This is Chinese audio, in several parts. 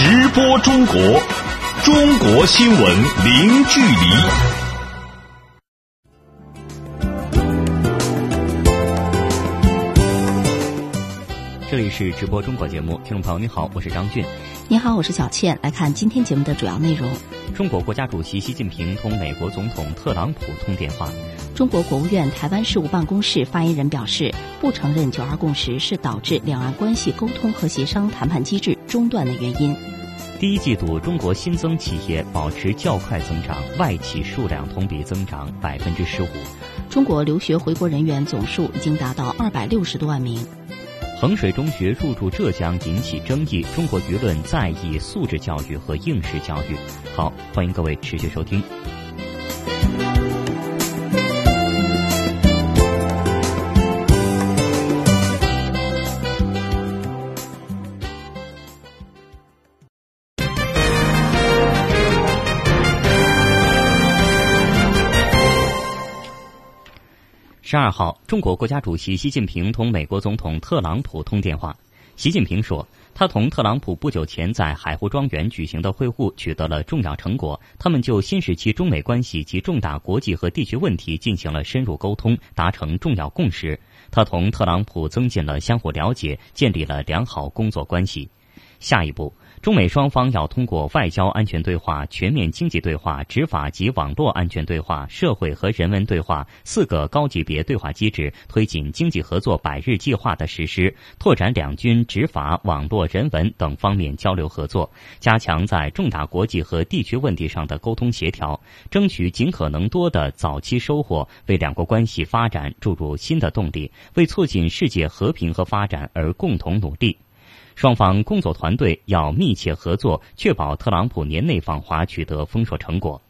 直播中国，中国新闻零距离。这里是直播中国节目，听众朋友你好，我是张俊。你好，我是小倩。来看今天节目的主要内容：中国国家主席习近平同美国总统特朗普通电话；中国国务院台湾事务办公室发言人表示，不承认“九二共识”是导致两岸关系沟通和协商谈判机制中断的原因。第一季度中国新增企业保持较快增长，外企数量同比增长百分之十五。中国留学回国人员总数已经达到二百六十多万名。衡水中学入驻浙江引起争议，中国舆论在意素质教育和应试教育。好，欢迎各位持续收听。十二号，中国国家主席习近平同美国总统特朗普通电话。习近平说，他同特朗普不久前在海湖庄园举行的会晤取得了重要成果，他们就新时期中美关系及重大国际和地区问题进行了深入沟通，达成重要共识。他同特朗普增进了相互了解，建立了良好工作关系。下一步。中美双方要通过外交安全对话、全面经济对话、执法及网络安全对话、社会和人文对话四个高级别对话机制，推进经济合作百日计划的实施，拓展两军执法、网络、人文等方面交流合作，加强在重大国际和地区问题上的沟通协调，争取尽可能多的早期收获，为两国关系发展注入新的动力，为促进世界和平和发展而共同努力。双方工作团队要密切合作，确保特朗普年内访华取得丰硕成果。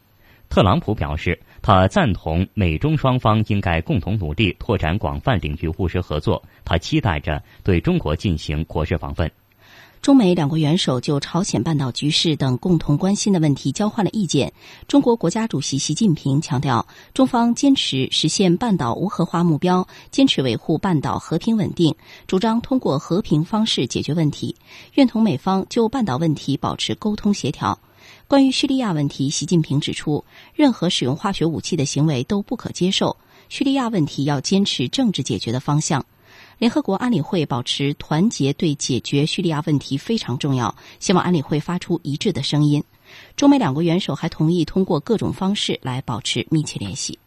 特朗普表示，他赞同美中双方应该共同努力，拓展广泛领域务实合作。他期待着对中国进行国事访问。中美两国元首就朝鲜半岛局势等共同关心的问题交换了意见。中国国家主席习近平强调，中方坚持实现半岛无核化目标，坚持维护半岛和平稳定，主张通过和平方式解决问题，愿同美方就半岛问题保持沟通协调。关于叙利亚问题，习近平指出，任何使用化学武器的行为都不可接受。叙利亚问题要坚持政治解决的方向。联合国安理会保持团结对解决叙利亚问题非常重要，希望安理会发出一致的声音。中美两国元首还同意通过各种方式来保持密切联系。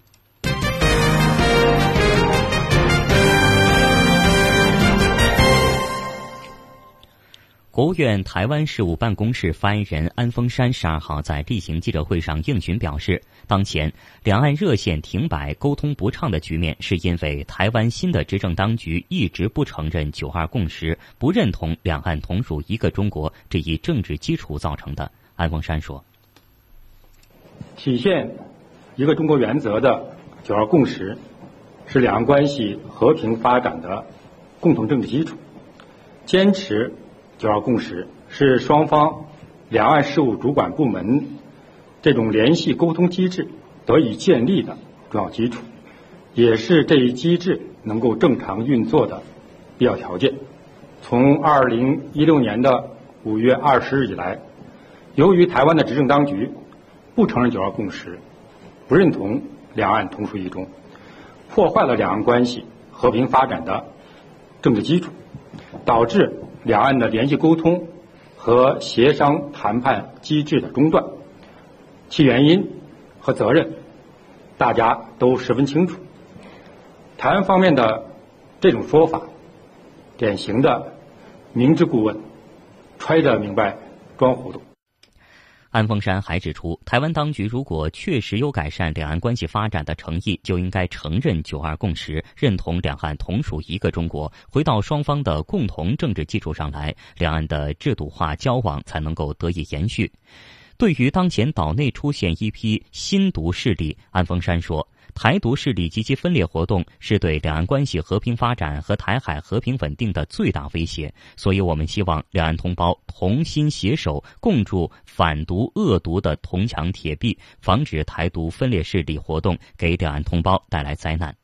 国务院台湾事务办公室发言人安峰山十二号在例行记者会上应询表示，当前两岸热线停摆、沟通不畅的局面，是因为台湾新的执政当局一直不承认“九二共识”，不认同两岸同属一个中国这一政治基础造成的。安峰山说：“体现一个中国原则的‘九二共识’，是两岸关系和平发展的共同政治基础，坚持。”九二共识是双方两岸事务主管部门这种联系沟通机制得以建立的重要基础，也是这一机制能够正常运作的必要条件。从二零一六年的五月二十日以来，由于台湾的执政当局不承认九二共识，不认同两岸同属一中，破坏了两岸关系和平发展的政治基础，导致。两岸的联系沟通和协商谈判机制的中断，其原因和责任，大家都十分清楚。台湾方面的这种说法，典型的明知故问，揣着明白装糊涂。安峰山还指出，台湾当局如果确实有改善两岸关系发展的诚意，就应该承认“九二共识”，认同两岸同属一个中国，回到双方的共同政治基础上来，两岸的制度化交往才能够得以延续。对于当前岛内出现一批新独势力，安峰山说。台独势力及其分裂活动是对两岸关系和平发展和台海和平稳定的最大威胁，所以我们希望两岸同胞同心携手，共筑反毒恶毒的铜墙铁壁，防止台独分裂势力活动给两岸同胞带来灾难。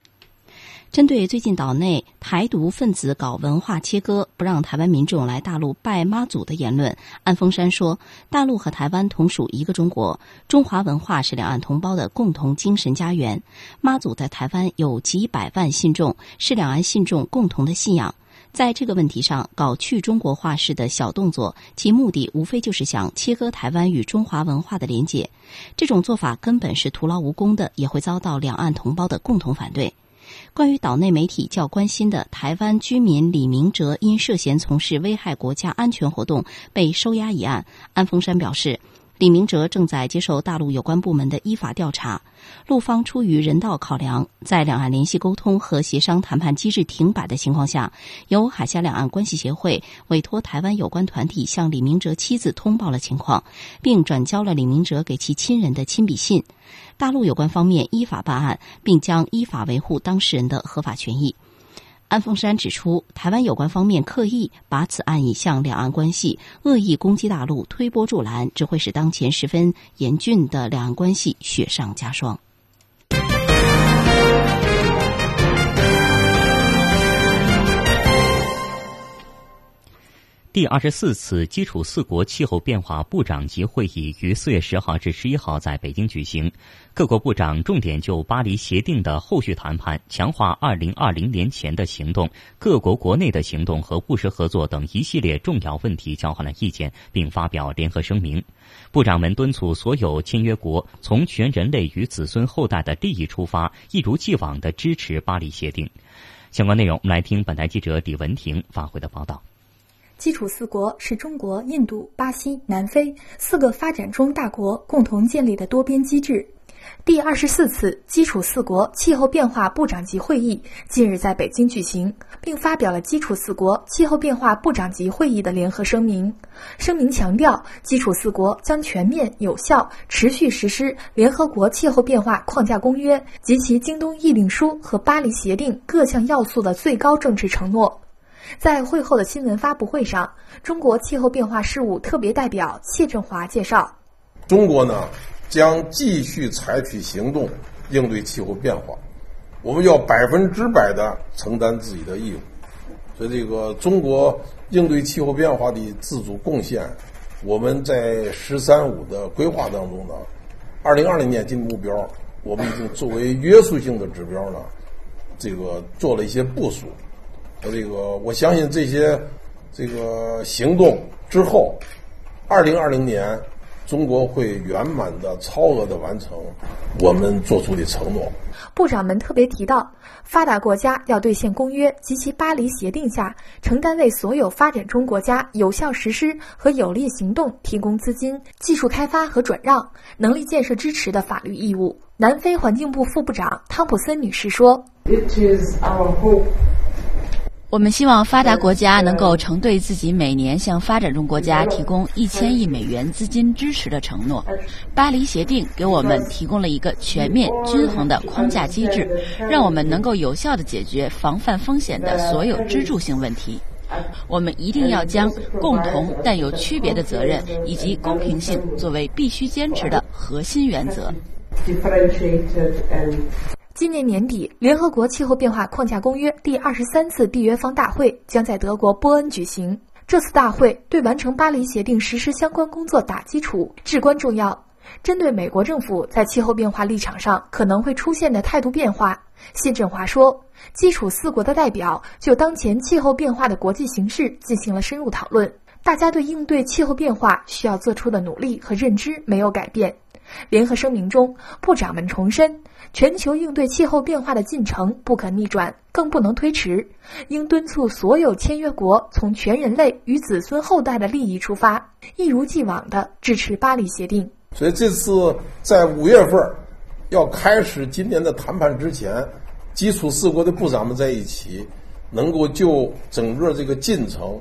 针对最近岛内台独分子搞文化切割，不让台湾民众来大陆拜妈祖的言论，安峰山说：“大陆和台湾同属一个中国，中华文化是两岸同胞的共同精神家园。妈祖在台湾有几百万信众，是两岸信众共同的信仰。在这个问题上搞去中国化式的小动作，其目的无非就是想切割台湾与中华文化的连结。这种做法根本是徒劳无功的，也会遭到两岸同胞的共同反对。”关于岛内媒体较关心的台湾居民李明哲因涉嫌从事危害国家安全活动被收押一案，安峰山表示。李明哲正在接受大陆有关部门的依法调查。陆方出于人道考量，在两岸联系沟通和协商谈判机制停摆的情况下，由海峡两岸关系协会委托台湾有关团体向李明哲妻子通报了情况，并转交了李明哲给其亲人的亲笔信。大陆有关方面依法办案，并将依法维护当事人的合法权益。安凤山指出，台湾有关方面刻意把此案引向两岸关系，恶意攻击大陆，推波助澜，只会使当前十分严峻的两岸关系雪上加霜。第二十四次基础四国气候变化部长级会议于四月十号至十一号在北京举行。各国部长重点就巴黎协定的后续谈判、强化二零二零年前的行动、各国国内的行动和务实合作等一系列重要问题交换了意见，并发表联合声明。部长们敦促所有签约国从全人类与子孙后代的利益出发，一如既往地支持巴黎协定。相关内容，我们来听本台记者李文婷发回的报道。基础四国是中国、印度、巴西、南非四个发展中大国共同建立的多边机制。第二十四次基础四国气候变化部长级会议近日在北京举行，并发表了基础四国气候变化部长级会议的联合声明。声明强调，基础四国将全面、有效、持续实施联合国气候变化框架公约及其京东议定书和巴黎协定各项要素的最高政治承诺。在会后的新闻发布会上，中国气候变化事务特别代表谢振华介绍：“中国呢将继续采取行动应对气候变化，我们要百分之百的承担自己的义务。所以，这个中国应对气候变化的自主贡献，我们在‘十三五’的规划当中呢，二零二零年进目标，我们已经作为约束性的指标呢，这个做了一些部署。”这个我相信这些这个行动之后，二零二零年中国会圆满的、超额的完成我们做出的承诺。部长们特别提到，发达国家要兑现公约及其巴黎协定下承担为所有发展中国家有效实施和有力行动提供资金、技术开发和转让、能力建设支持的法律义务。南非环境部副部长汤普森女士说。我们希望发达国家能够承对自己每年向发展中国家提供一千亿美元资金支持的承诺。巴黎协定给我们提供了一个全面、均衡的框架机制，让我们能够有效地解决防范风险的所有支柱性问题。我们一定要将共同但有区别的责任以及公平性作为必须坚持的核心原则。今年年底，联合国气候变化框架公约第二十三次缔约方大会将在德国波恩举行。这次大会对完成巴黎协定实施相关工作打基础，至关重要。针对美国政府在气候变化立场上可能会出现的态度变化，谢振华说，基础四国的代表就当前气候变化的国际形势进行了深入讨论。大家对应对气候变化需要做出的努力和认知没有改变。联合声明中，部长们重申，全球应对气候变化的进程不可逆转，更不能推迟，应敦促所有签约国从全人类与子孙后代的利益出发，一如既往地支持巴黎协定。所以，这次在五月份要开始今年的谈判之前，基础四国的部长们在一起，能够就整个这个进程，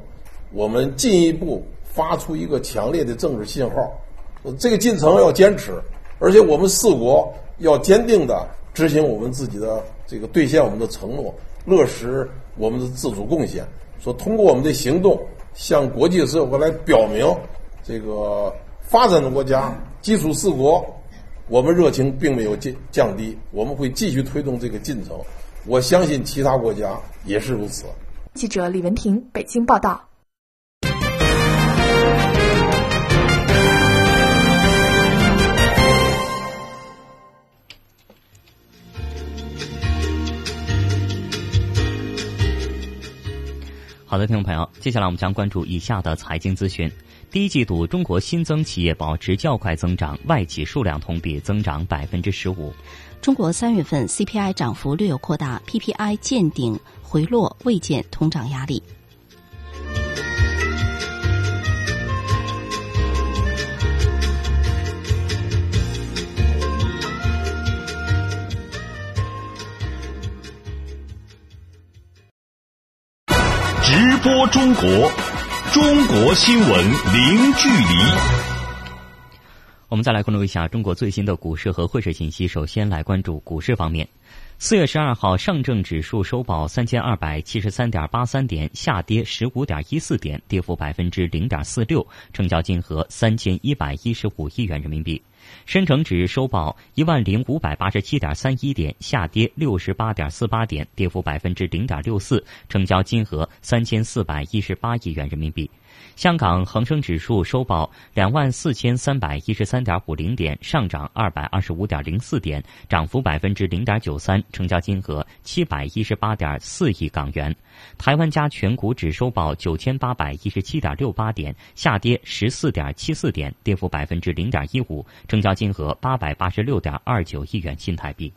我们进一步发出一个强烈的政治信号。这个进程要坚持，而且我们四国要坚定的执行我们自己的这个兑现我们的承诺，落实我们的自主贡献。说通过我们的行动向国际社会来表明，这个发展中国家基础四国，我们热情并没有降降低，我们会继续推动这个进程，我相信其他国家也是如此。记者李文婷北京报道。好的，听众朋友，接下来我们将关注以下的财经资讯。第一季度，中国新增企业保持较快增长，外企数量同比增长百分之十五。中国三月份 CPI 涨幅略有扩大，PPI 见顶回落，未见通胀压力。播中国，中国新闻零距离。我们再来关注一下中国最新的股市和汇市信息。首先来关注股市方面，四月十二号，上证指数收报三千二百七十三点八三点，下跌十五点一四点，跌幅百分之零点四六，成交金额三千一百一十五亿元人民币。深成指收报一万零五百八十七点三一点，下跌六十八点四八点，跌幅百分之零点六四，成交金额三千四百一十八亿元人民币。香港恒生指数收报两万四千三百一十三点五零点，上涨二百二十五点零四点，涨幅百分之零点九三，成交金额七百一十八点四亿港元。台湾加权股指收报九千八百一十七点六八点，下跌十四点七四点，跌幅百分之零点一五，成交金额八百八十六点二九亿元新台币。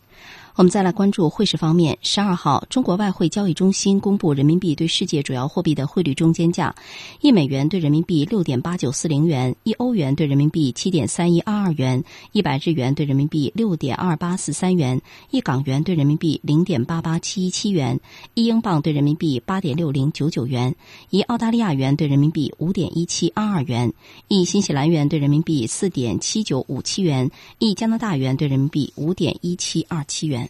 我们再来关注汇市方面。十二号，中国外汇交易中心公布人民币对世界主要货币的汇率中间价：一美元对人民币六点八九四零元，一欧元对人民币七点三一二二元，一百日元对人民币六点二八四三元，一港元对人民币零点八八七一七元，一英镑对人民币八点六零九九元，一澳大利亚元对人民币五点一七二二元，一新西兰元对人民币四点七九五七元，一加拿大元对人民币五点一七二七元。“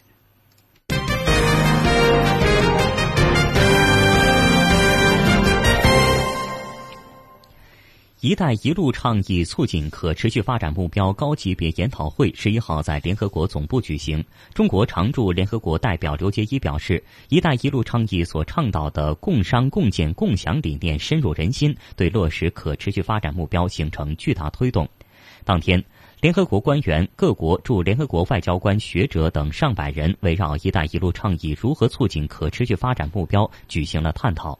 一带一路”倡议促进可持续发展目标高级别研讨会十一号在联合国总部举行。中国常驻联合国代表刘杰一表示，“一带一路”倡议所倡导的共商共建共享理念深入人心，对落实可持续发展目标形成巨大推动。当天，联合国官员、各国驻联合国外交官、学者等上百人围绕“一带一路”倡议如何促进可持续发展目标举行了探讨。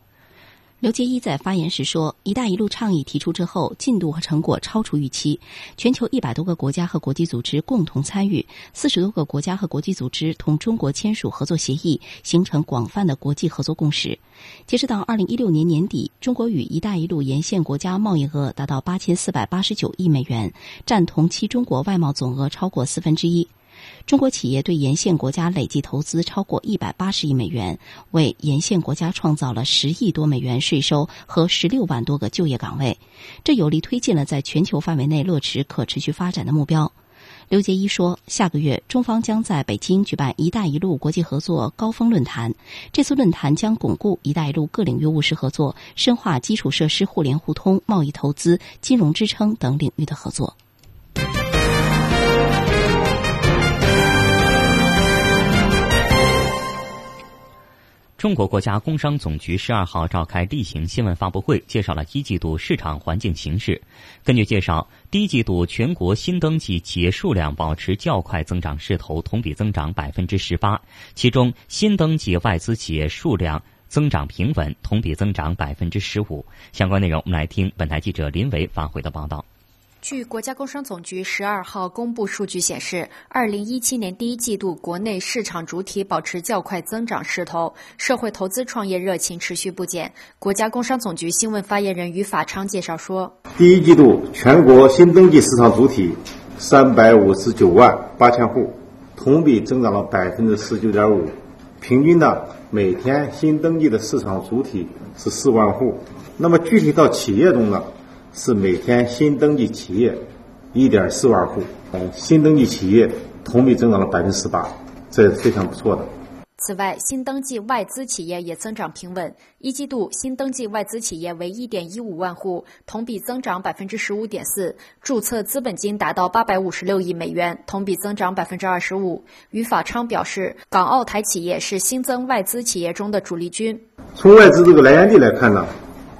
刘杰一在发言时说：“一带一路”倡议提出之后，进度和成果超出预期。全球一百多个国家和国际组织共同参与，四十多个国家和国际组织同中国签署合作协议，形成广泛的国际合作共识。截止到二零一六年年底，中国与“一带一路”沿线国家贸易额达到八千四百八十九亿美元，占同期中国外贸总额超过四分之一。中国企业对沿线国家累计投资超过一百八十亿美元，为沿线国家创造了十亿多美元税收和十六万多个就业岗位，这有力推进了在全球范围内落实可持续发展的目标。刘杰一说，下个月中方将在北京举办“一带一路”国际合作高峰论坛，这次论坛将巩固“一带一路”各领域务实合作，深化基础设施互联互通、贸易投资、金融支撑等领域的合作。中国国家工商总局十二号召开例行新闻发布会，介绍了一季度市场环境形势。根据介绍，第一季度全国新登记企业数量保持较快增长势头，同比增长百分之十八。其中，新登记外资企业数量增长平稳，同比增长百分之十五。相关内容，我们来听本台记者林维发回的报道。据国家工商总局十二号公布数据显示，二零一七年第一季度国内市场主体保持较快增长势头，社会投资创业热情持续不减。国家工商总局新闻发言人于法昌介绍说，第一季度全国新登记市场主体三百五十九万八千户，同比增长了百分之十九点五，平均呢每天新登记的市场主体是四万户。那么具体到企业中呢？是每天新登记企业一点四万户，新登记企业同比增长了百分之十八，这是非常不错的。此外，新登记外资企业也增长平稳。一季度新登记外资企业为一点一五万户，同比增长百分之十五点四，注册资本金达到八百五十六亿美元，同比增长百分之二十五。于法昌表示，港澳台企业是新增外资企业中的主力军。从外资这个来源地来看呢，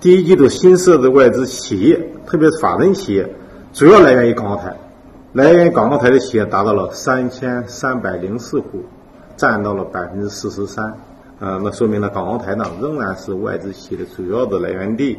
第一季度新设的外资企业，特别是法人企业，主要来源于港澳台，来源于港澳台的企业达到了三千三百零四户。占到了百分之四十三，呃，那说明呢港澳台呢仍然是外资企业的主要的来源地。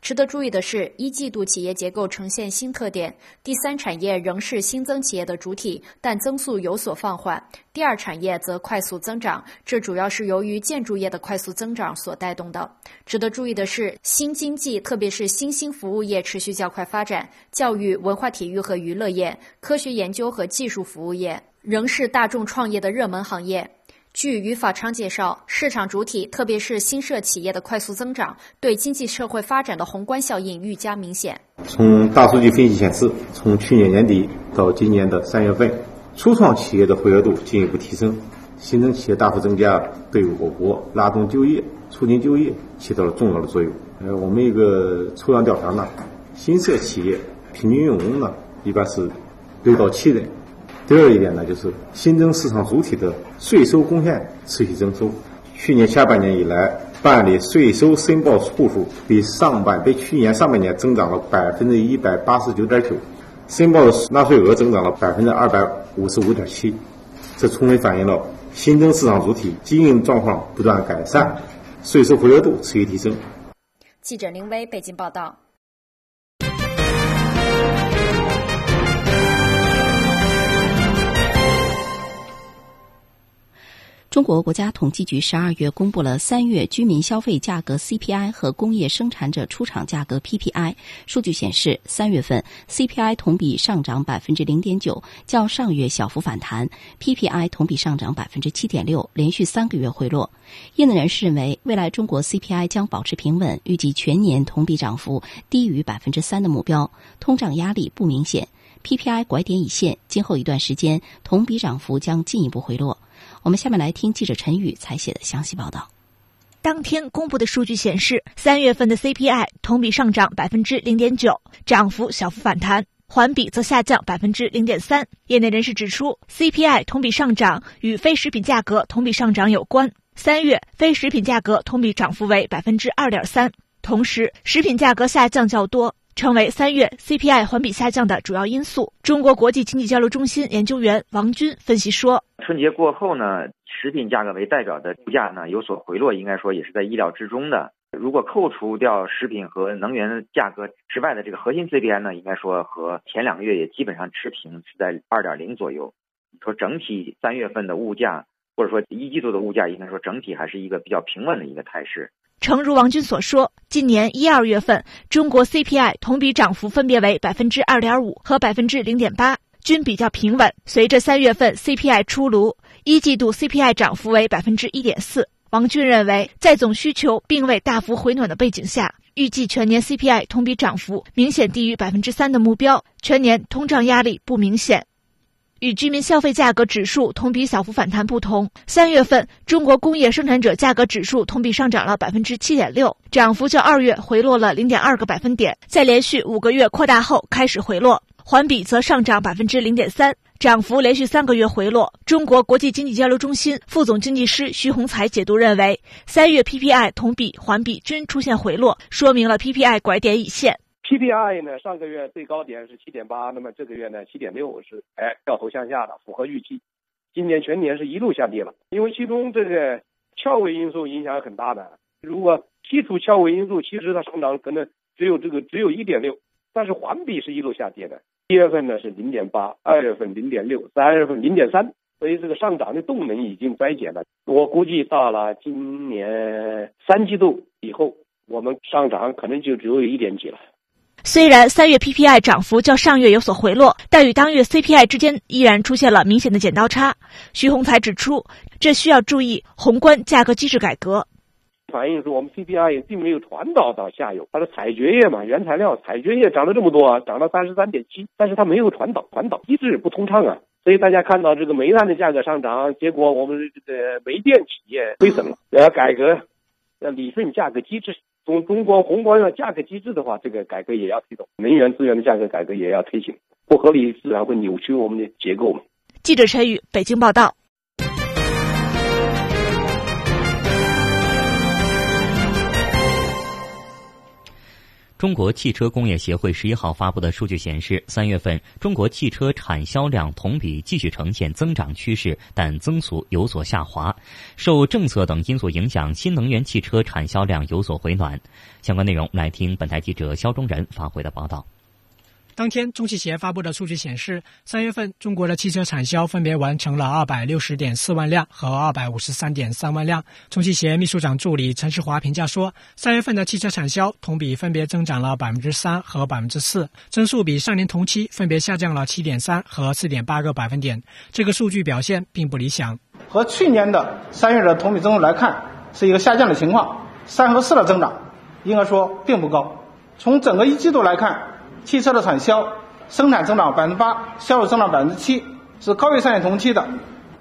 值得注意的是，一季度企业结构呈现新特点，第三产业仍是新增企业的主体，但增速有所放缓；第二产业则快速增长，这主要是由于建筑业的快速增长所带动的。值得注意的是，新经济特别是新兴服务业持续较快发展，教育、文化体育和娱乐业、科学研究和技术服务业。仍是大众创业的热门行业。据于法昌介绍，市场主体特别是新设企业的快速增长，对经济社会发展的宏观效应愈加明显。从大数据分析显示，从去年年底到今年的三月份，初创企业的活跃度进一步提升，新增企业大幅增加，对我国拉动就业、促进就业起到了重要的作用。呃，我们一个抽样调查呢，新设企业平均用工呢一般是六到七人。第二一点呢，就是新增市场主体的税收贡献持续增收。去年下半年以来，办理税收申报户数比上半比去年上半年增长了百分之一百八十九点九，申报的纳税额增长了百分之二百五十五点七。这充分反映了新增市场主体经营状况不断改善，税收活跃度持续提升。记者林威北京报道。中国国家统计局十二月公布了三月居民消费价格 CPI 和工业生产者出厂价格 PPI 数据显示，三月份 CPI 同比上涨百分之零点九，较上月小幅反弹；PPI 同比上涨百分之七点六，连续三个月回落。业内人士认为，未来中国 CPI 将保持平稳，预计全年同比涨幅低于百分之三的目标，通胀压力不明显；PPI 拐点已现，今后一段时间同比涨幅将进一步回落。我们下面来听记者陈宇采写的详细报道。当天公布的数据显示，三月份的 CPI 同比上涨百分之零点九，涨幅小幅反弹；环比则下降百分之零点三。业内人士指出，CPI 同比上涨与非食品价格同比上涨有关。三月非食品价格同比涨幅为百分之二点三，同时食品价格下降较多。成为三月 CPI 环比下降的主要因素。中国国际经济交流中心研究员王军分析说：“春节过后呢，食品价格为代表的物价呢有所回落，应该说也是在意料之中的。如果扣除掉食品和能源价格之外的这个核心 CPI 呢，应该说和前两个月也基本上持平，是在二点零左右。说整体三月份的物价，或者说一季度的物价，应该说整体还是一个比较平稳的一个态势。”诚如王军所说，今年一二月份中国 CPI 同比涨幅分别为百分之二点五和百分之零点八，均比较平稳。随着三月份 CPI 出炉，一季度 CPI 涨幅为百分之一点四。王军认为，在总需求并未大幅回暖的背景下，预计全年 CPI 同比涨幅明显低于百分之三的目标，全年通胀压力不明显。与居民消费价格指数同比小幅反弹不同，三月份中国工业生产者价格指数同比上涨了百分之七点六，涨幅较二月回落了零点二个百分点，在连续五个月扩大后开始回落，环比则上涨百分之零点三，涨幅连续三个月回落。中国国际经济交流中心副总经济师徐洪才解读认为，三月 PPI 同比、环比均出现回落，说明了 PPI 拐点已现。PPI 呢，上个月最高点是七点八，那么这个月呢七点六是哎掉头向下的，符合预期。今年全年是一路下跌了，因为其中这个翘尾因素影响很大的。如果剔除翘尾因素，其实它上涨可能只有这个只有一点六，但是环比是一路下跌的。一月份呢是零点八，二月份零点六，三月份零点三，所以这个上涨的动能已经衰减了。我估计到了今年三季度以后，我们上涨可能就只有一点几了。虽然三月 PPI 涨幅较上月有所回落，但与当月 CPI 之间依然出现了明显的剪刀差。徐洪才指出，这需要注意宏观价格机制改革。反映出我们 CPI 也并没有传导到下游，它是采掘业嘛，原材料采掘业涨了这么多，涨到三十三点七，但是它没有传导，传导机制不通畅啊。所以大家看到这个煤炭的价格上涨，结果我们这个煤电企业亏损了。要改革，要理顺价格机制。从中国宏观上价格机制的话，这个改革也要推动，能源资源的价格改革也要推行。不合理自然会扭曲我们的结构。记者陈宇，北京报道。中国汽车工业协会十一号发布的数据显示，三月份中国汽车产销量同比继续呈现增长趋势，但增速有所下滑。受政策等因素影响，新能源汽车产销量有所回暖。相关内容来听本台记者肖忠仁发回的报道。当天，中汽协发布的数据显示，三月份中国的汽车产销分别完成了二百六十点四万辆和二百五十三点三万辆。中汽协秘书长助理陈世华评价说，三月份的汽车产销同比分别增长了百分之三和百分之四，增速比上年同期分别下降了七点三和四点八个百分点。这个数据表现并不理想，和去年的三月的同比增速来看，是一个下降的情况，三和四的增长应该说并不高。从整个一季度来看。汽车的产销生产增长百分之八，销售增长百分之七，是高于上年同期的。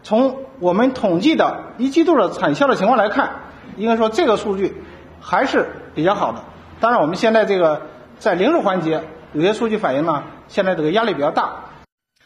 从我们统计的一季度的产销的情况来看，应该说这个数据还是比较好的。当然，我们现在这个在零售环节有些数据反映呢，现在这个压力比较大。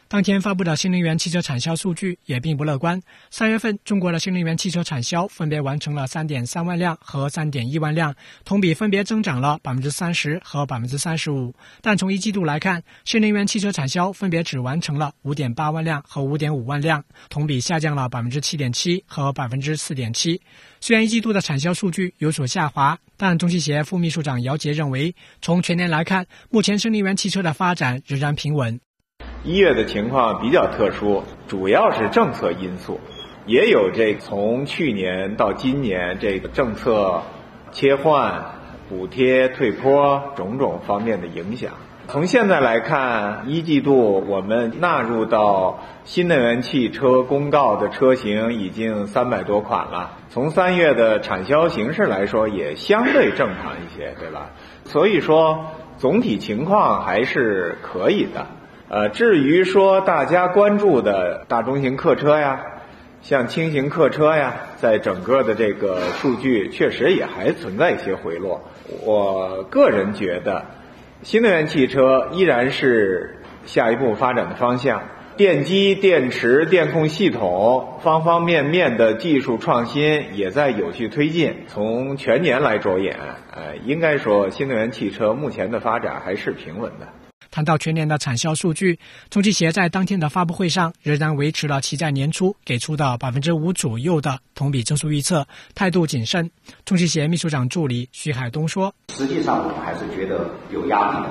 当天发布的新能源汽车产销数据也并不乐观。三月份，中国的新能源汽车产销分别完成了三点三万辆和三点一万辆，同比分别增长了百分之三十和百分之三十五。但从一季度来看，新能源汽车产销分别只完成了五点八万辆和五点五万辆，同比下降了百分之七点七和百分之四点七。虽然一季度的产销数据有所下滑，但中汽协副秘书长姚杰认为，从全年来看，目前新能源汽车的发展仍然平稳。一月的情况比较特殊，主要是政策因素，也有这从去年到今年这个政策切换、补贴退坡种种方面的影响。从现在来看，一季度我们纳入到新能源汽车公告的车型已经三百多款了。从三月的产销形势来说，也相对正常一些，对吧？所以说，总体情况还是可以的。呃，至于说大家关注的大中型客车呀，像轻型客车呀，在整个的这个数据确实也还存在一些回落。我个人觉得，新能源汽车依然是下一步发展的方向。电机、电池、电控系统方方面面的技术创新也在有序推进。从全年来着眼，呃，应该说新能源汽车目前的发展还是平稳的。谈到全年的产销数据，中汽协在当天的发布会上仍然维持了其在年初给出的百分之五左右的同比增速预测，态度谨慎。中汽协秘书长助理徐海东说：“实际上，我们还是觉得有压力的，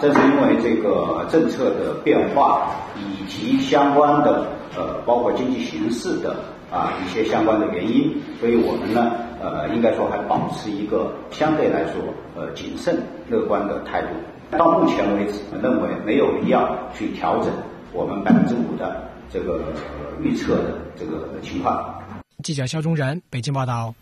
正是因为这个政策的变化以及相关的呃，包括经济形势的啊一些相关的原因，所以我们呢，呃，应该说还保持一个相对来说呃谨慎乐观的态度。”到目前为止，我认为没有必要去调整我们百分之五的这个预测的这个情况。记者肖忠仁北京报道。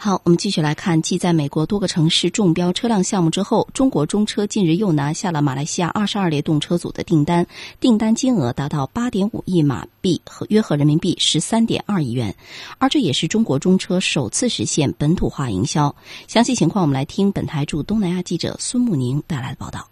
好，我们继续来看，继在美国多个城市中标车辆项目之后，中国中车近日又拿下了马来西亚二十二列动车组的订单，订单金额达到八点五亿马币，和约合人民币十三点二亿元，而这也是中国中车首次实现本土化营销。详细情况，我们来听本台驻东南亚记者孙慕宁带来的报道。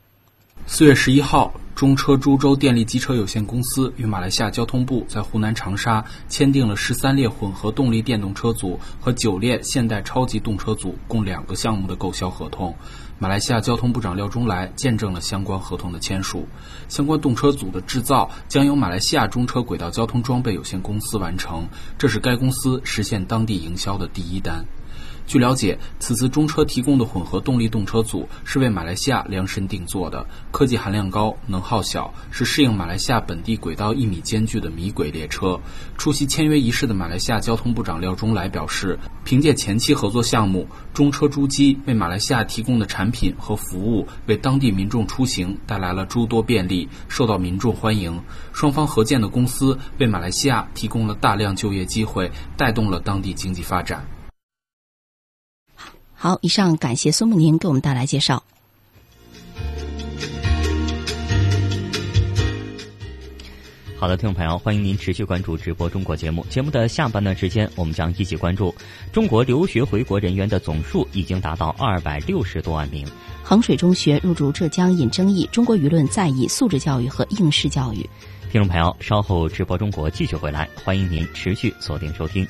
四月十一号，中车株洲电力机车有限公司与马来西亚交通部在湖南长沙签订了十三列混合动力电动车组和九列现代超级动车组共两个项目的购销合同。马来西亚交通部长廖中来见证了相关合同的签署。相关动车组的制造将由马来西亚中车轨道交通装备有限公司完成，这是该公司实现当地营销的第一单。据了解，此次中车提供的混合动力动车组是为马来西亚量身定做的，科技含量高，能耗小，是适应马来西亚本地轨道一米间距的米轨列车。出席签约仪式的马来西亚交通部长廖中来表示，凭借前期合作项目，中车株机为马来西亚提供的产品和服务，为当地民众出行带来了诸多便利，受到民众欢迎。双方合建的公司为马来西亚提供了大量就业机会，带动了当地经济发展。好，以上感谢孙慕宁给我们带来介绍。好的，听众朋友，欢迎您持续关注直播中国节目。节目的下半段时间，我们将一起关注中国留学回国人员的总数已经达到二百六十多万名。衡水中学入驻浙江引争议，中国舆论在意素质教育和应试教育。听众朋友，稍后直播中国继续回来，欢迎您持续锁定收听。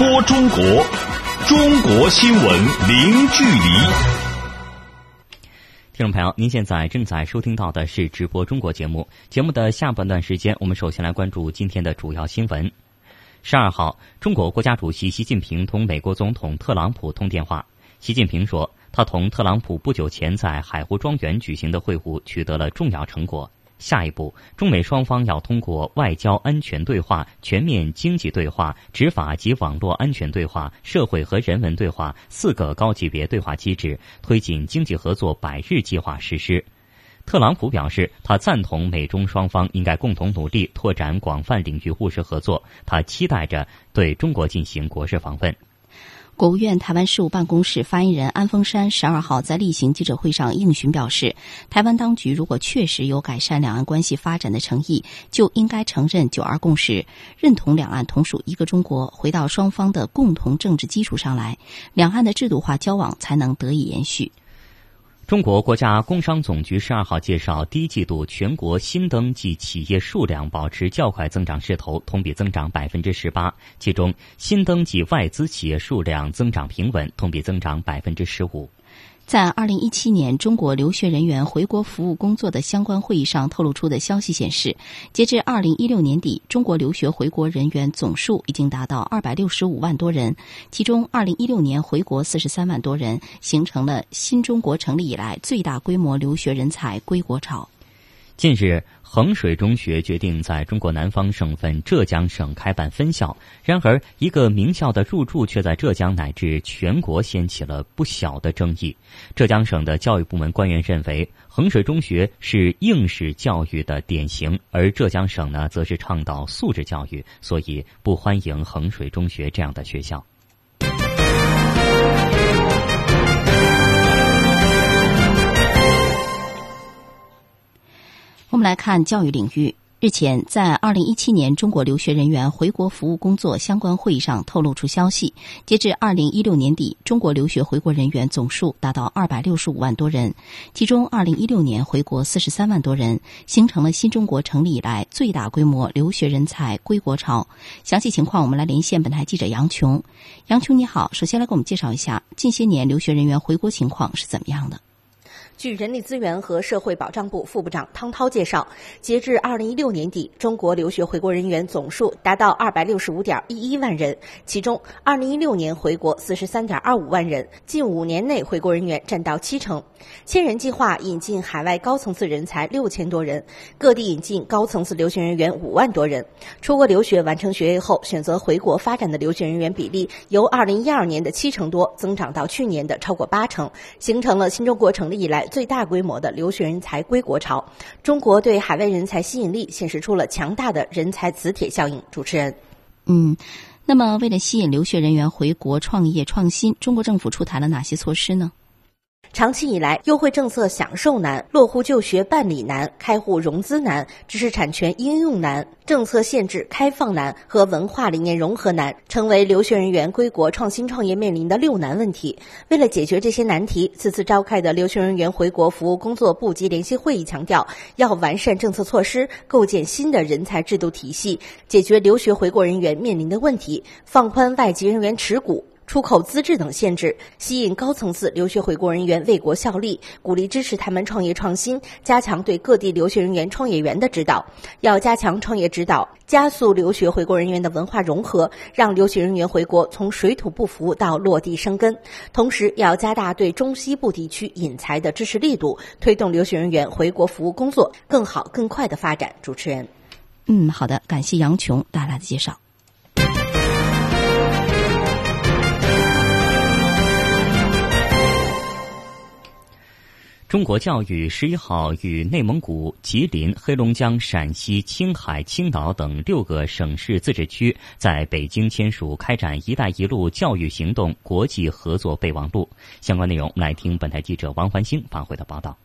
播中国，中国新闻零距离。听众朋友，您现在正在收听到的是直播中国节目。节目的下半段时间，我们首先来关注今天的主要新闻。十二号，中国国家主席习近平同美国总统特朗普通电话。习近平说，他同特朗普不久前在海湖庄园举行的会晤取得了重要成果。下一步，中美双方要通过外交安全对话、全面经济对话、执法及网络安全对话、社会和人文对话四个高级别对话机制，推进经济合作百日计划实施。特朗普表示，他赞同美中双方应该共同努力拓展广泛领域务实合作。他期待着对中国进行国事访问。国务院台湾事务办公室发言人安峰山十二号在例行记者会上应询表示，台湾当局如果确实有改善两岸关系发展的诚意，就应该承认“九二共识”，认同两岸同属一个中国，回到双方的共同政治基础上来，两岸的制度化交往才能得以延续。中国国家工商总局十二号介绍，第一季度全国新登记企业数量保持较快增长势头，同比增长百分之十八。其中，新登记外资企业数量增长平稳，同比增长百分之十五。在二零一七年中国留学人员回国服务工作的相关会议上透露出的消息显示，截至二零一六年底，中国留学回国人员总数已经达到二百六十五万多人，其中二零一六年回国四十三万多人，形成了新中国成立以来最大规模留学人才归国潮。近日，衡水中学决定在中国南方省份浙江省开办分校。然而，一个名校的入驻却在浙江乃至全国掀起了不小的争议。浙江省的教育部门官员认为，衡水中学是应试教育的典型，而浙江省呢，则是倡导素质教育，所以不欢迎衡水中学这样的学校。们来看教育领域。日前，在二零一七年中国留学人员回国服务工作相关会议上透露出消息，截至二零一六年底，中国留学回国人员总数达到二百六十五万多人，其中二零一六年回国四十三万多人，形成了新中国成立以来最大规模留学人才归国潮。详细情况，我们来连线本台记者杨琼。杨琼，你好，首先来给我们介绍一下近些年留学人员回国情况是怎么样的。据人力资源和社会保障部副部长汤涛介绍，截至二零一六年底，中国留学回国人员总数达到二百六十五点一一万人，其中二零一六年回国四十三点二五万人，近五年内回国人员占到七成。千人计划引进海外高层次人才六千多人，各地引进高层次留学人员五万多人。出国留学完成学业后选择回国发展的留学人员比例，由二零一二年的七成多增长到去年的超过八成，形成了新中国成立以来。最大规模的留学人才归国潮，中国对海外人才吸引力显示出了强大的人才磁铁效应。主持人，嗯，那么为了吸引留学人员回国创业创新，中国政府出台了哪些措施呢？长期以来，优惠政策享受难，落户就学办理难，开户融资难，知识产权应用难，政策限制开放难和文化理念融合难，成为留学人员归国创新创业面临的六难问题。为了解决这些难题，此次召开的留学人员回国服务工作部级联席会议强调，要完善政策措施，构建新的人才制度体系，解决留学回国人员面临的问题，放宽外籍人员持股。出口资质等限制，吸引高层次留学回国人员为国效力，鼓励支持他们创业创新，加强对各地留学人员创业园的指导。要加强创业指导，加速留学回国人员的文化融合，让留学人员回国从水土不服到落地生根。同时，要加大对中西部地区引才的支持力度，推动留学人员回国服务工作更好、更快的发展。主持人，嗯，好的，感谢杨琼带来的介绍。中国教育十一号与内蒙古、吉林、黑龙江、陕西、青海、青岛等六个省市自治区在北京签署开展“一带一路”教育行动国际合作备忘录。相关内容，来听本台记者王环星发回的报道。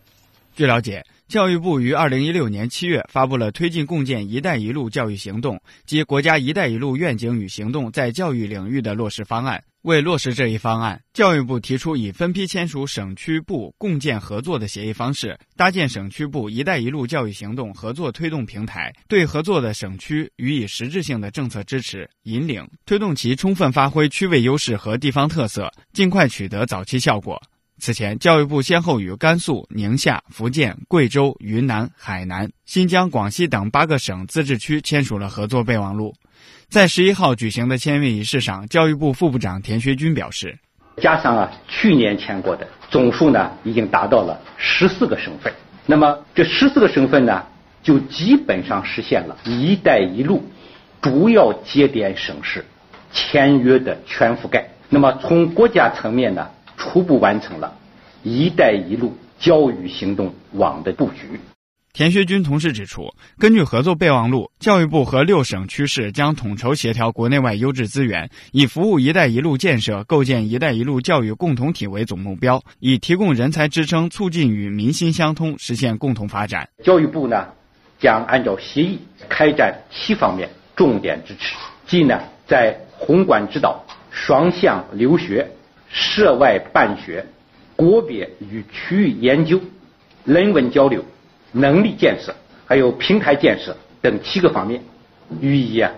据了解，教育部于二零一六年七月发布了推进共建“一带一路”教育行动及国家“一带一路”愿景与行动在教育领域的落实方案。为落实这一方案，教育部提出以分批签署省区部共建合作的协议方式，搭建省区部“一带一路”教育行动合作推动平台，对合作的省区予以实质性的政策支持引领，推动其充分发挥区位优势和地方特色，尽快取得早期效果。此前，教育部先后与甘肃、宁夏、福建、贵州、云南、海南、新疆、广西等八个省自治区签署了合作备忘录。在十一号举行的签约仪式上，教育部副部长田学军表示：“加上啊去年签过的总数呢，已经达到了十四个省份。那么这十四个省份呢，就基本上实现了‘一带一路’主要节点省市签约的全覆盖。那么从国家层面呢，初步完成了‘一带一路’教育行动网的布局。”田学军同时指出，根据合作备忘录，教育部和六省区市将统筹协调国内外优质资源，以服务“一带一路”建设、构建“一带一路”教育共同体为总目标，以提供人才支撑，促进与民心相通，实现共同发展。教育部呢，将按照协议开展七方面重点支持，即呢，在宏观指导、双向留学、涉外办学、国别与区域研究、人文交流。能力建设，还有平台建设等七个方面，予以啊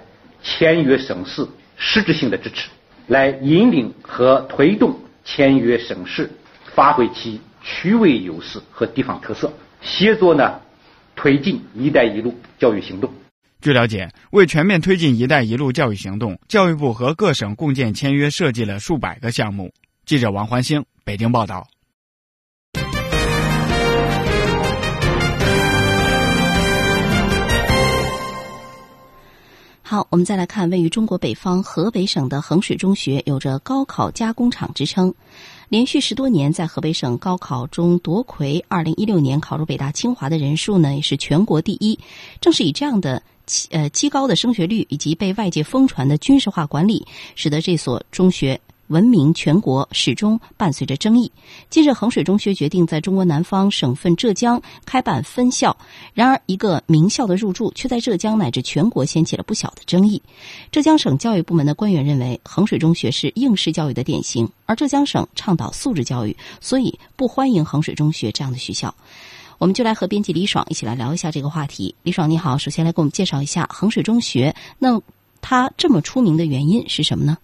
签约省市实质性的支持，来引领和推动签约省市发挥其区位优势和地方特色，协作呢推进“一带一路”教育行动。据了解，为全面推进“一带一路”教育行动，教育部和各省共建签约设计了数百个项目。记者王环星北京报道。好，我们再来看位于中国北方河北省的衡水中学，有着“高考加工厂”之称，连续十多年在河北省高考中夺魁。二零一六年考入北大清华的人数呢，也是全国第一。正是以这样的呃极高的升学率以及被外界疯传的军事化管理，使得这所中学。闻名全国，始终伴随着争议。近日，衡水中学决定在中国南方省份浙江开办分校，然而一个名校的入驻却在浙江乃至全国掀起了不小的争议。浙江省教育部门的官员认为，衡水中学是应试教育的典型，而浙江省倡导素质教育，所以不欢迎衡水中学这样的学校。我们就来和编辑李爽一起来聊一下这个话题。李爽，你好，首先来给我们介绍一下衡水中学，那它这么出名的原因是什么呢？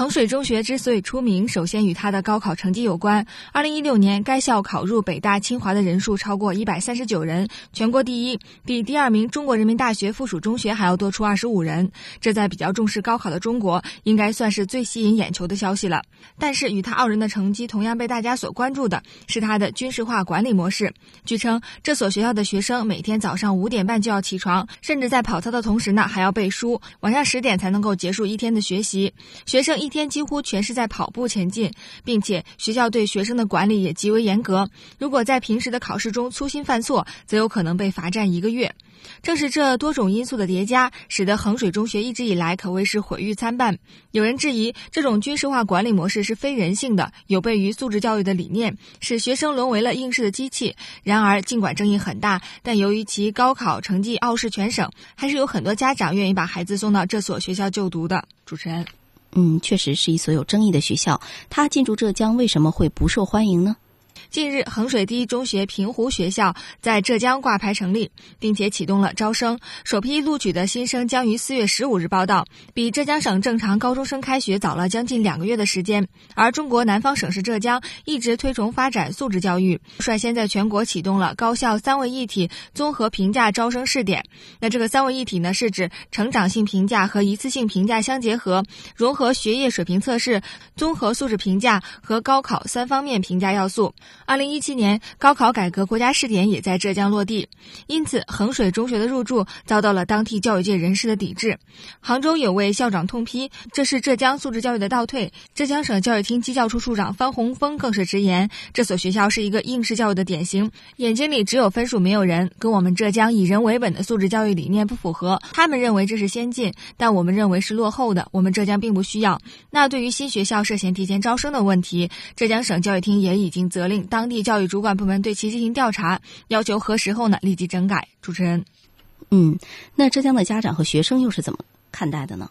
衡水中学之所以出名，首先与它的高考成绩有关。二零一六年，该校考入北大、清华的人数超过一百三十九人，全国第一，比第二名中国人民大学附属中学还要多出二十五人。这在比较重视高考的中国，应该算是最吸引眼球的消息了。但是，与他傲人的成绩同样被大家所关注的是他的军事化管理模式。据称，这所学校的学生每天早上五点半就要起床，甚至在跑操的同时呢，还要背书，晚上十点才能够结束一天的学习。学生。一天几乎全是在跑步前进，并且学校对学生的管理也极为严格。如果在平时的考试中粗心犯错，则有可能被罚站一个月。正是这多种因素的叠加，使得衡水中学一直以来可谓是毁誉参半。有人质疑这种军事化管理模式是非人性的，有悖于素质教育的理念，使学生沦为了应试的机器。然而，尽管争议很大，但由于其高考成绩傲视全省，还是有很多家长愿意把孩子送到这所学校就读的。主持人。嗯，确实是一所有争议的学校。它进驻浙江为什么会不受欢迎呢？近日，衡水第一中学平湖学校在浙江挂牌成立，并且启动了招生。首批录取的新生将于四月十五日报到，比浙江省正常高中生开学早了将近两个月的时间。而中国南方省市浙江一直推崇发展素质教育，率先在全国启动了高校三位一体综合评价招生试点。那这个三位一体呢，是指成长性评价和一次性评价相结合，融合学业水平测试、综合素质评价和高考三方面评价要素。二零一七年高考改革国家试点也在浙江落地，因此衡水中学的入驻遭到了当地教育界人士的抵制。杭州有位校长痛批这是浙江素质教育的倒退。浙江省教育厅基教处处长方洪峰更是直言，这所学校是一个应试教育的典型，眼睛里只有分数没有人，跟我们浙江以人为本的素质教育理念不符合。他们认为这是先进，但我们认为是落后的。我们浙江并不需要。那对于新学校涉嫌提前招生的问题，浙江省教育厅也已经责令当当地教育主管部门对其进行调查，要求核实后呢立即整改。主持人，嗯，那浙江的家长和学生又是怎么看待的呢？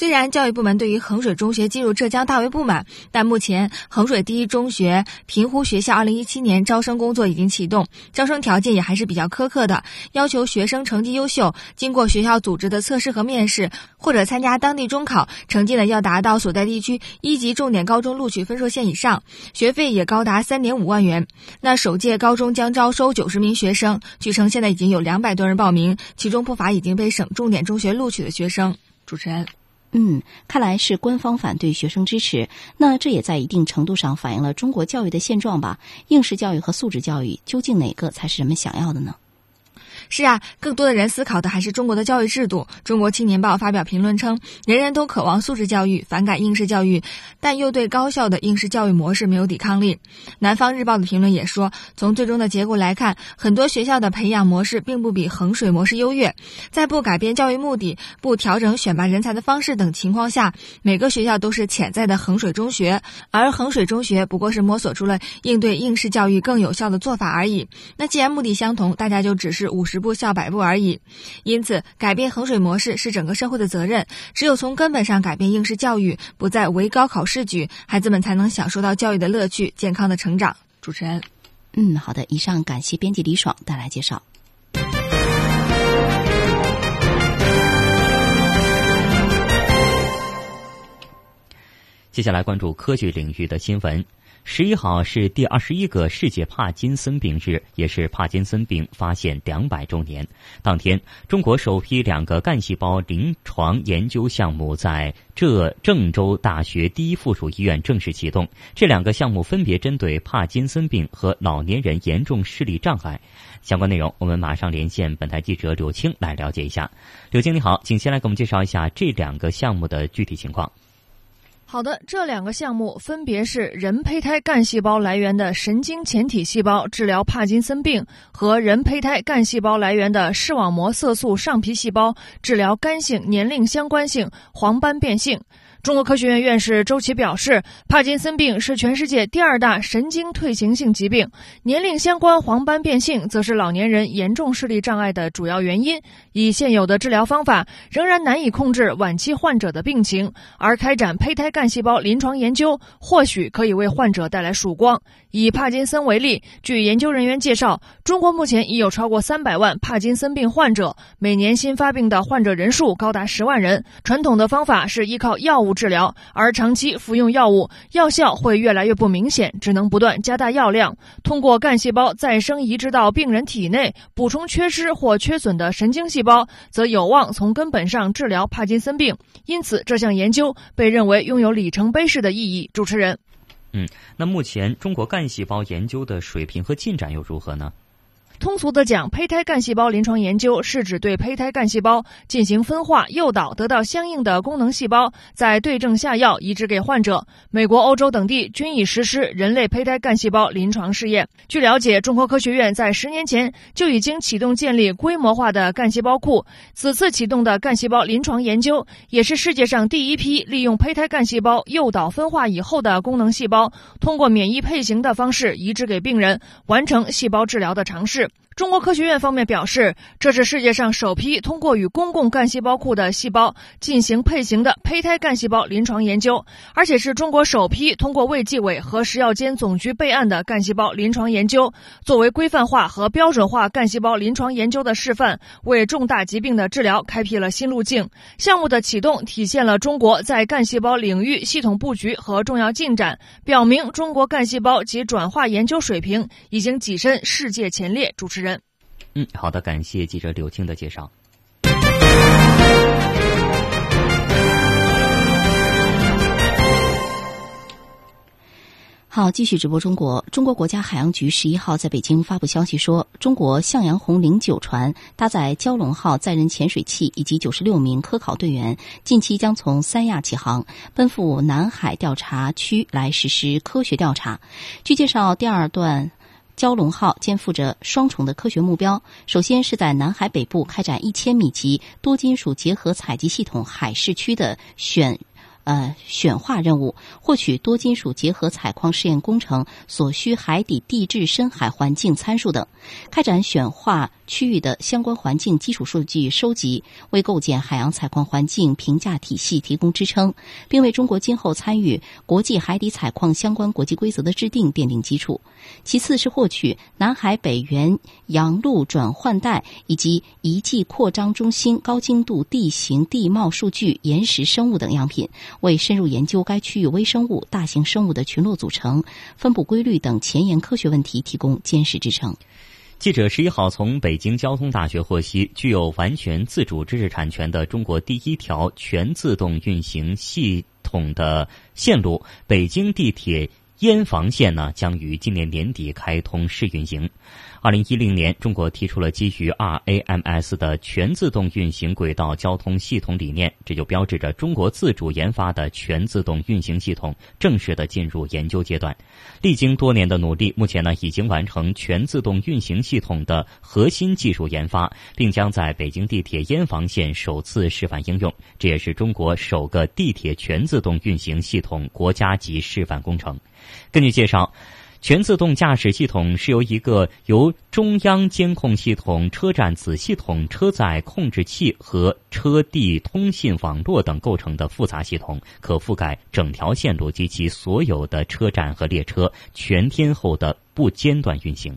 虽然教育部门对于衡水中学进入浙江大为不满，但目前衡水第一中学平湖学校二零一七年招生工作已经启动，招生条件也还是比较苛刻的，要求学生成绩优秀，经过学校组织的测试和面试，或者参加当地中考，成绩呢要达到所在地区一级重点高中录取分数线以上，学费也高达三点五万元。那首届高中将招收九十名学生，据称现在已经有两百多人报名，其中不乏已经被省重点中学录取的学生。主持人。嗯，看来是官方反对学生支持，那这也在一定程度上反映了中国教育的现状吧？应试教育和素质教育究竟哪个才是人们想要的呢？是啊，更多的人思考的还是中国的教育制度。中国青年报发表评论称，人人都渴望素质教育，反感应试教育，但又对高效的应试教育模式没有抵抗力。南方日报的评论也说，从最终的结果来看，很多学校的培养模式并不比衡水模式优越。在不改变教育目的、不调整选拔人才的方式等情况下，每个学校都是潜在的衡水中学，而衡水中学不过是摸索出了应对应试教育更有效的做法而已。那既然目的相同，大家就只是五十。步笑百步而已，因此改变衡水模式是整个社会的责任。只有从根本上改变应试教育，不再唯高考试举，孩子们才能享受到教育的乐趣，健康的成长。主持人，嗯，好的，以上感谢编辑李爽带来介绍。接下来关注科学领域的新闻。十一号是第二十一个世界帕金森病日，也是帕金森病发现两百周年。当天，中国首批两个干细胞临床研究项目在浙郑州大学第一附属医院正式启动。这两个项目分别针对帕金森病和老年人严重视力障碍。相关内容，我们马上连线本台记者柳青来了解一下。柳青，你好，请先来给我们介绍一下这两个项目的具体情况。好的，这两个项目分别是人胚胎干细胞来源的神经前体细胞治疗帕金森病和人胚胎干细胞来源的视网膜色素上皮细胞治疗干性年龄相关性黄斑变性。中国科学院院士周琦表示，帕金森病是全世界第二大神经退行性疾病，年龄相关黄斑变性则是老年人严重视力障碍的主要原因。以现有的治疗方法，仍然难以控制晚期患者的病情，而开展胚胎干细胞临床研究，或许可以为患者带来曙光。以帕金森为例，据研究人员介绍，中国目前已有超过三百万帕金森病患者，每年新发病的患者人数高达十万人。传统的方法是依靠药物治疗，而长期服用药物，药效会越来越不明显，只能不断加大药量。通过干细胞再生移植到病人体内，补充缺失或缺损的神经细胞，则有望从根本上治疗帕金森病。因此，这项研究被认为拥有里程碑式的意义。主持人。嗯，那目前中国干细胞研究的水平和进展又如何呢？通俗的讲，胚胎干细胞临床研究是指对胚胎干细胞进行分化、诱导，得到相应的功能细胞，再对症下药移植给患者。美国、欧洲等地均已实施人类胚胎干细胞临床试验。据了解，中国科学院在十年前就已经启动建立规模化的干细胞库。此次启动的干细胞临床研究，也是世界上第一批利用胚胎干细胞诱导分化以后的功能细胞，通过免疫配型的方式移植给病人，完成细胞治疗的尝试。中国科学院方面表示，这是世界上首批通过与公共干细胞库的细胞进行配型的胚胎干细胞临床研究，而且是中国首批通过卫计委和食药监总局备案的干细胞临床研究。作为规范化和标准化干细胞临床研究的示范，为重大疾病的治疗开辟了新路径。项目的启动体现了中国在干细胞领域系统布局和重要进展，表明中国干细胞及转化研究水平已经跻身世界前列。主持人。嗯，好的，感谢记者柳青的介绍。好，继续直播中国。中国国家海洋局十一号在北京发布消息说，中国向阳红零九船搭载蛟龙号载人潜水器以及九十六名科考队员，近期将从三亚起航，奔赴南海调查区来实施科学调查。据介绍，第二段蛟龙号肩负着双重的科学目标，首先是在南海北部开展一千米级多金属结合采集系统海试区的选。呃，选化任务获取多金属结合采矿试验工程所需海底地质深海环境参数等，开展选化区域的相关环境基础数据收集，为构建海洋采矿环境评价体系提供支撑，并为中国今后参与国际海底采矿相关国际规则的制定奠定基础。其次是获取南海北缘洋陆转换带以及遗迹扩张中心高精度地形地貌数据、岩石生物等样品。为深入研究该区域微生物、大型生物的群落组成、分布规律等前沿科学问题提供坚实支撑。记者十一号从北京交通大学获悉，具有完全自主知识产权的中国第一条全自动运行系统的线路——北京地铁燕房线呢，将于今年年底开通试运行。二零一零年，中国提出了基于 RAMS 的全自动运行轨道交通系统理念，这就标志着中国自主研发的全自动运行系统正式的进入研究阶段。历经多年的努力，目前呢已经完成全自动运行系统的核心技术研发，并将在北京地铁燕房线首次示范应用。这也是中国首个地铁全自动运行系统国家级示范工程。根据介绍。全自动驾驶系统是由一个由中央监控系统、车站子系统、车载控制器和车地通信网络等构成的复杂系统，可覆盖整条线路及其所有的车站和列车，全天候的不间断运行。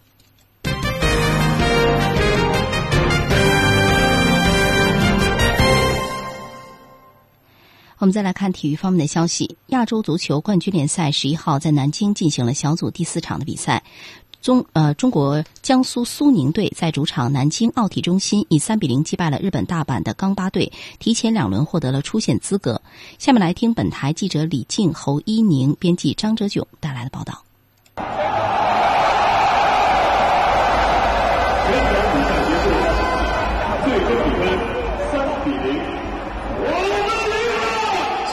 我们再来看体育方面的消息。亚洲足球冠军联赛十一号在南京进行了小组第四场的比赛，中呃中国江苏苏宁队在主场南京奥体中心以三比零击败了日本大阪的钢巴队，提前两轮获得了出线资格。下面来听本台记者李静、侯一宁、编辑张哲炯带来的报道。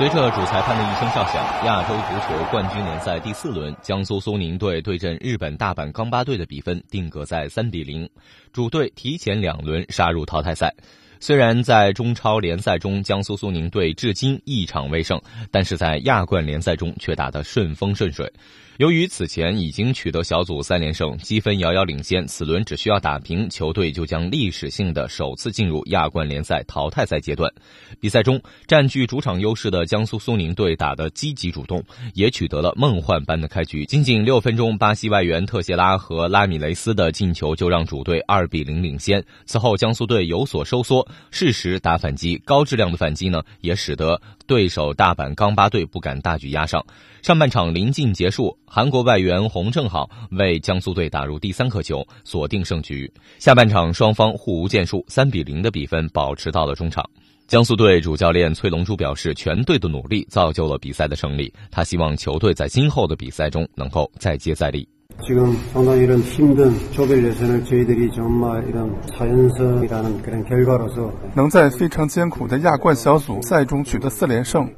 随着主裁判的一声哨响，亚洲足球冠军联赛第四轮，江苏苏宁队对阵日本大阪钢巴队的比分定格在三比零，主队提前两轮杀入淘汰赛。虽然在中超联赛中，江苏苏宁队至今一场未胜，但是在亚冠联赛中却打得顺风顺水。由于此前已经取得小组三连胜，积分遥遥领先，此轮只需要打平，球队就将历史性的首次进入亚冠联赛淘汰赛阶段。比赛中占据主场优势的江苏苏宁队打得积极主动，也取得了梦幻般的开局。仅仅六分钟，巴西外援特谢拉和拉米雷斯的进球就让主队二比零领先。此后江苏队有所收缩，适时打反击，高质量的反击呢，也使得对手大阪钢巴队不敢大举压上。上半场临近结束，韩国外援洪正好为江苏队打入第三颗球，锁定胜局。下半场双方互无建树，三比零的比分保持到了中场。江苏队主教练崔龙珠表示，全队的努力造就了比赛的胜利。他希望球队在今后的比赛中能够再接再厉。지금상당히이런힘든조별예선을저희들이정말이런사연성이라는그런결과로서能在非常艰苦的亚冠小组赛中取得四连胜，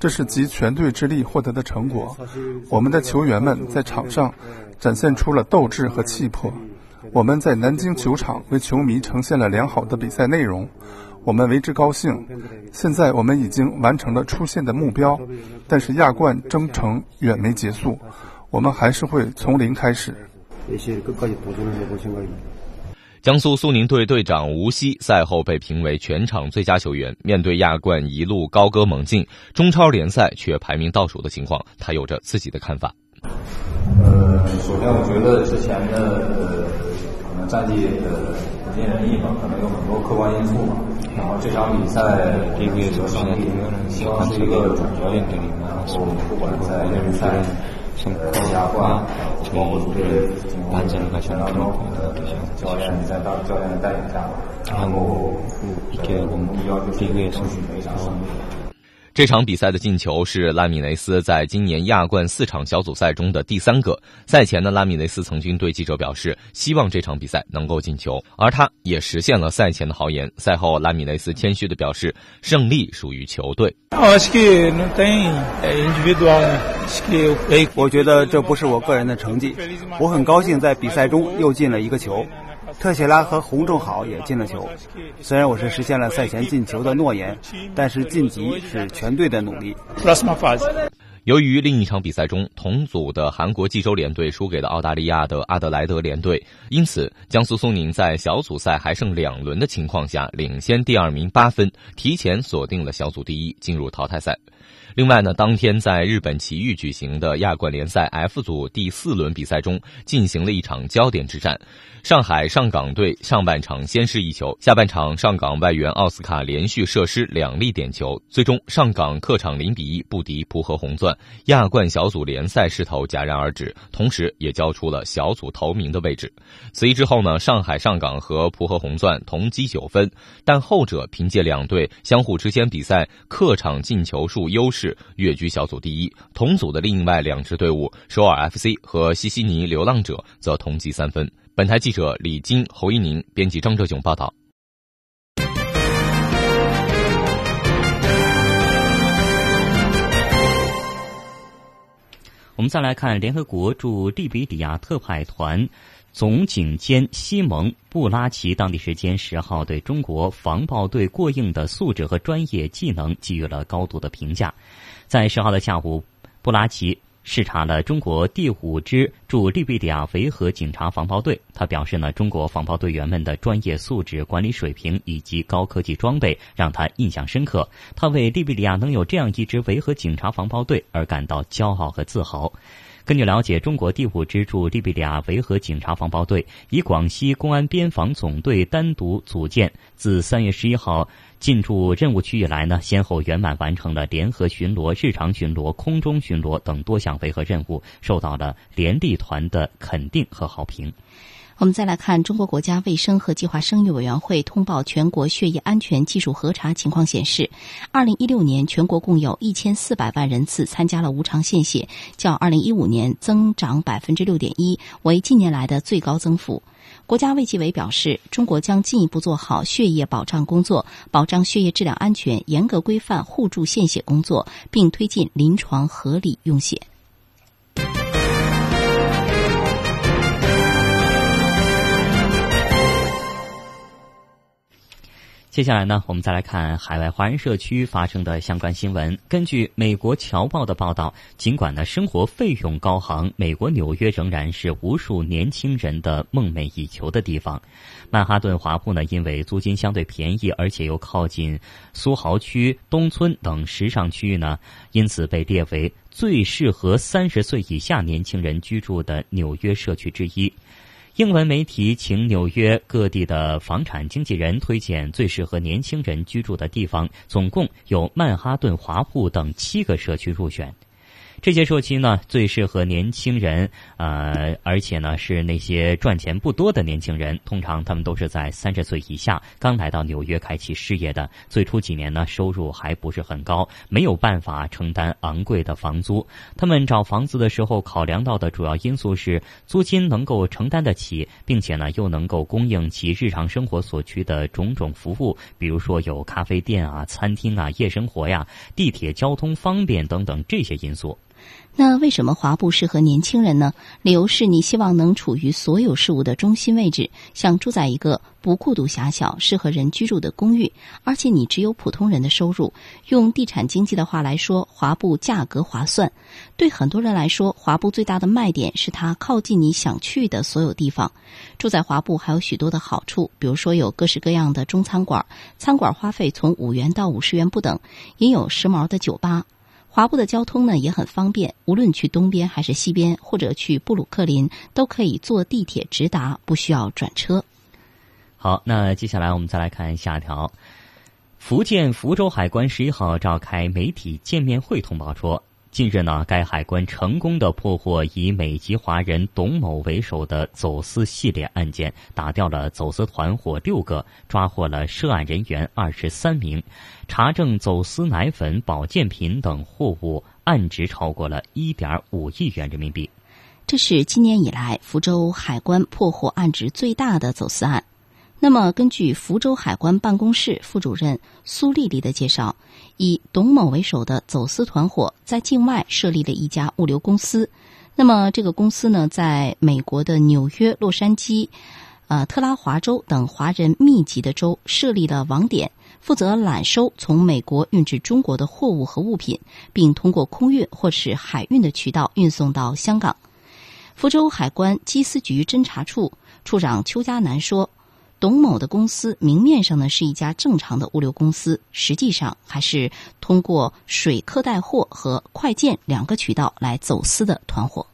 这是集全队之力获得的成果。我们的球员们在场上展现出了斗志和气魄。我们在南京球场为球迷呈现了良好的比赛内容，我们为之高兴。现在我们已经完成了出线的目标，但是亚冠征程远没结束。 我们还是会从零开始。江苏苏宁队队长吴曦赛后被评为全场最佳球员。面对亚冠一路高歌猛进，中超联赛却排名倒数的情况，他有着自己的看法。呃，首先我觉得之前的呃可能战绩呃不尽人意嘛，可能有很多客观因素嘛。然后这场比赛这个胜利，希望是一个转折点。然后不管在联赛。从亚冠，从对完整的全当中，教练在大教练的带领下，然后一个我们目这场比赛的进球是拉米雷斯在今年亚冠四场小组赛中的第三个。赛前呢，拉米雷斯曾经对记者表示，希望这场比赛能够进球，而他也实现了赛前的豪言。赛后，拉米雷斯谦虚的表示，胜利属于球队。我觉得这不是我个人的成绩，我很高兴在比赛中又进了一个球。特谢拉和洪仲好也进了球。虽然我是实现了赛前进球的诺言，但是晋级是全队的努力。由于另一场比赛中同组的韩国济州联队输给了澳大利亚的阿德莱德联队，因此江苏苏宁在小组赛还剩两轮的情况下，领先第二名八分，提前锁定了小组第一，进入淘汰赛。另外呢，当天在日本埼玉举行的亚冠联赛 F 组第四轮比赛中，进行了一场焦点之战。上海上港队上半场先失一球，下半场上港外援奥斯卡连续射失两粒点球，最终上港客场零比一不敌浦和红钻，亚冠小组联赛势头戛然而止，同时也交出了小组头名的位置。此役之后呢，上海上港和浦和红钻同积九分，但后者凭借两队相互之间比赛客场进球数优势跃居小组第一。同组的另外两支队伍首尔 FC 和西悉尼流浪者则同积三分。本台记者李金、侯一宁，编辑张哲炯报道。我们再来看联合国驻利比里亚特派团总警监西蒙·布拉奇，当地时间十号对中国防暴队过硬的素质和专业技能给予了高度的评价。在十号的下午，布拉奇。视察了中国第五支驻利比里亚维和警察防暴队，他表示呢，中国防暴队员们的专业素质、管理水平以及高科技装备让他印象深刻。他为利比里亚能有这样一支维和警察防暴队而感到骄傲和自豪。根据了解，中国第五支驻利比里亚维和警察防暴队以广西公安边防总队单独组建，自三月十一号进驻任务区以来呢，先后圆满完成了联合巡逻、日常巡逻、空中巡逻等多项维和任务，受到了联利团的肯定和好评。我们再来看中国国家卫生和计划生育委员会通报全国血液安全技术核查情况显示，二零一六年全国共有一千四百万人次参加了无偿献血，较二零一五年增长百分之六点一，为近年来的最高增幅。国家卫计委表示，中国将进一步做好血液保障工作，保障血液质量安全，严格规范互助献血工作，并推进临床合理用血。接下来呢，我们再来看海外华人社区发生的相关新闻。根据美国《侨报》的报道，尽管呢生活费用高昂，美国纽约仍然是无数年轻人的梦寐以求的地方。曼哈顿华埠呢，因为租金相对便宜，而且又靠近苏豪区、东村等时尚区域呢，因此被列为最适合三十岁以下年轻人居住的纽约社区之一。英文媒体请纽约各地的房产经纪人推荐最适合年轻人居住的地方，总共有曼哈顿华埠等七个社区入选。这些社区呢，最适合年轻人，呃，而且呢是那些赚钱不多的年轻人。通常他们都是在三十岁以下，刚来到纽约开启事业的。最初几年呢，收入还不是很高，没有办法承担昂贵的房租。他们找房子的时候，考量到的主要因素是租金能够承担得起，并且呢又能够供应其日常生活所需的种种服务，比如说有咖啡店啊、餐厅啊、夜生活呀、地铁交通方便等等这些因素。那为什么华埠适合年轻人呢？理由是你希望能处于所有事物的中心位置，想住在一个不过度狭小、适合人居住的公寓，而且你只有普通人的收入。用地产经济的话来说，华埠价格划算。对很多人来说，华埠最大的卖点是它靠近你想去的所有地方。住在华埠还有许多的好处，比如说有各式各样的中餐馆，餐馆花费从五元到五十元不等，也有时髦的酒吧。华埠的交通呢也很方便，无论去东边还是西边，或者去布鲁克林，都可以坐地铁直达，不需要转车。好，那接下来我们再来看下一条。福建福州海关十一号召开媒体见面会，通报说。近日呢，该海关成功的破获以美籍华人董某为首的走私系列案件，打掉了走私团伙六个，抓获了涉案人员二十三名，查证走私奶粉、保健品等货物案值超过了一点五亿元人民币。这是今年以来福州海关破获案值最大的走私案。那么，根据福州海关办公室副主任苏丽丽的介绍，以董某为首的走私团伙在境外设立了一家物流公司。那么，这个公司呢，在美国的纽约、洛杉矶、呃特拉华州等华人密集的州设立了网点，负责揽收从美国运至中国的货物和物品，并通过空运或是海运的渠道运送到香港。福州海关缉私局侦查处处长邱家南说。董某的公司明面上呢是一家正常的物流公司，实际上还是通过水客带货和快件两个渠道来走私的团伙。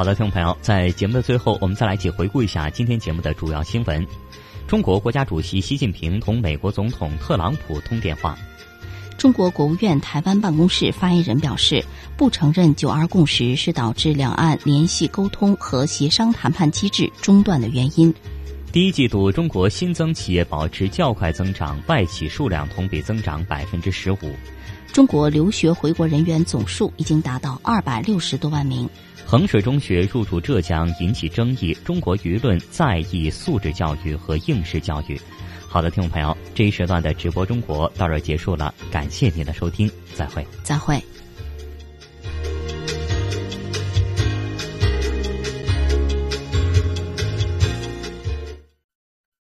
好的，听众朋友，在节目的最后，我们再来一起回顾一下今天节目的主要新闻。中国国家主席习近平同美国总统特朗普通电话。中国国务院台湾办公室发言人表示，不承认“九二共识”是导致两岸联系沟通和协商谈判机制中断的原因。第一季度，中国新增企业保持较快增长，外企数量同比增长百分之十五。中国留学回国人员总数已经达到二百六十多万名。衡水中学入驻浙江引起争议，中国舆论在意素质教育和应试教育。好的，听众朋友，这一时段的直播中国到这结束了，感谢您的收听，再会，再会。